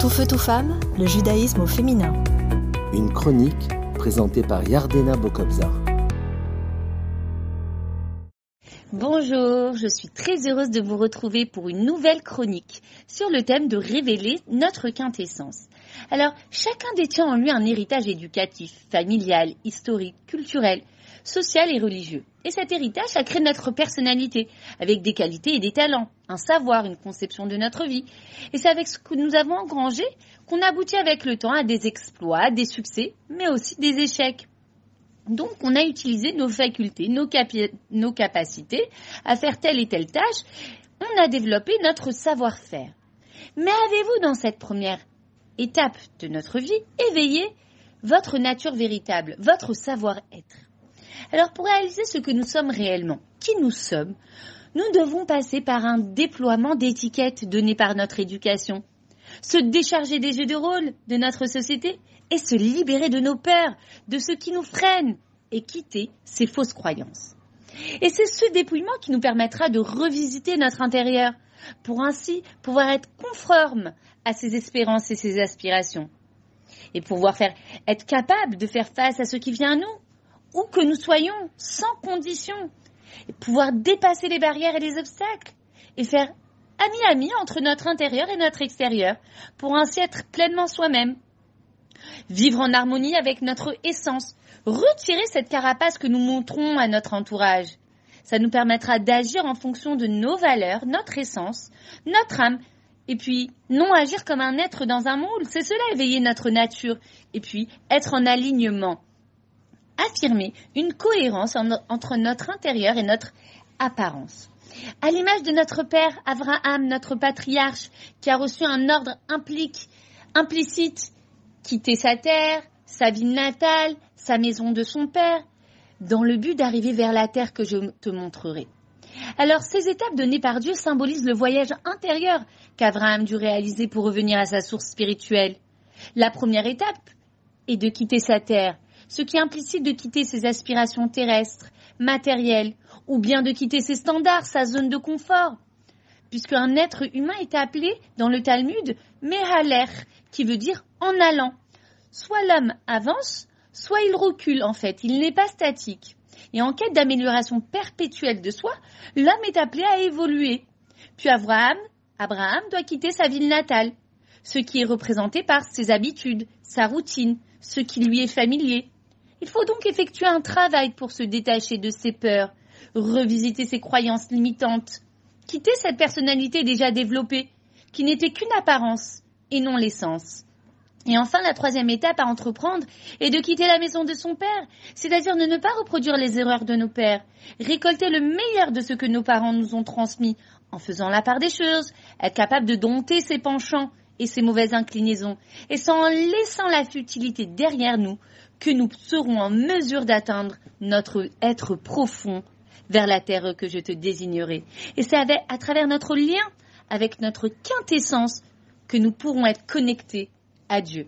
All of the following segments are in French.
Tout feu, tout femme, le judaïsme au féminin. Une chronique présentée par Yardena Bokobzar. Bonjour, je suis très heureuse de vous retrouver pour une nouvelle chronique sur le thème de révéler notre quintessence. Alors, chacun détient en lui un héritage éducatif, familial, historique, culturel, social et religieux. Et cet héritage a créé notre personnalité, avec des qualités et des talents, un savoir, une conception de notre vie. Et c'est avec ce que nous avons engrangé qu'on aboutit avec le temps à des exploits, des succès, mais aussi des échecs. Donc, on a utilisé nos facultés, nos, nos capacités à faire telle et telle tâche. On a développé notre savoir-faire. Mais avez-vous, dans cette première étape de notre vie, éveillé votre nature véritable, votre savoir-être Alors, pour réaliser ce que nous sommes réellement, qui nous sommes, nous devons passer par un déploiement d'étiquettes données par notre éducation, se décharger des jeux de rôle de notre société et se libérer de nos peurs, de ce qui nous freine et quitter ces fausses croyances. Et c'est ce dépouillement qui nous permettra de revisiter notre intérieur pour ainsi pouvoir être conforme à ses espérances et ses aspirations et pouvoir être capable de faire face à ce qui vient à nous où que nous soyons sans condition et pouvoir dépasser les barrières et les obstacles et faire ami-ami entre notre intérieur et notre extérieur pour ainsi être pleinement soi-même. Vivre en harmonie avec notre essence, retirer cette carapace que nous montrons à notre entourage. Ça nous permettra d'agir en fonction de nos valeurs, notre essence, notre âme, et puis non agir comme un être dans un moule. C'est cela éveiller notre nature, et puis être en alignement. Affirmer une cohérence entre notre intérieur et notre apparence. À l'image de notre père Abraham, notre patriarche, qui a reçu un ordre implicite, quitter sa terre, sa ville natale, sa maison de son père, dans le but d'arriver vers la terre que je te montrerai. Alors ces étapes données par Dieu symbolisent le voyage intérieur qu'Abraham dut réaliser pour revenir à sa source spirituelle. La première étape est de quitter sa terre, ce qui implicite de quitter ses aspirations terrestres, matérielles, ou bien de quitter ses standards, sa zone de confort. Puisqu'un être humain est appelé dans le Talmud Mehaler, qui veut dire en allant. Soit l'homme avance, soit il recule en fait, il n'est pas statique. Et en quête d'amélioration perpétuelle de soi, l'homme est appelé à évoluer. Puis Abraham, Abraham doit quitter sa ville natale, ce qui est représenté par ses habitudes, sa routine, ce qui lui est familier. Il faut donc effectuer un travail pour se détacher de ses peurs, revisiter ses croyances limitantes, quitter cette personnalité déjà développée, qui n'était qu'une apparence et non l'essence. Et enfin, la troisième étape à entreprendre est de quitter la maison de son père, c'est-à-dire de ne pas reproduire les erreurs de nos pères, récolter le meilleur de ce que nos parents nous ont transmis, en faisant la part des choses, être capable de dompter ses penchants et ses mauvaises inclinaisons, et sans laissant la futilité derrière nous, que nous serons en mesure d'atteindre notre être profond vers la terre que je te désignerai. Et c'est à travers notre lien avec notre quintessence que nous pourrons être connectés à Dieu.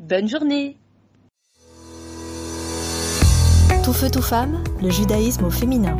Bonne journée Tout feu, tout femme, le judaïsme au féminin.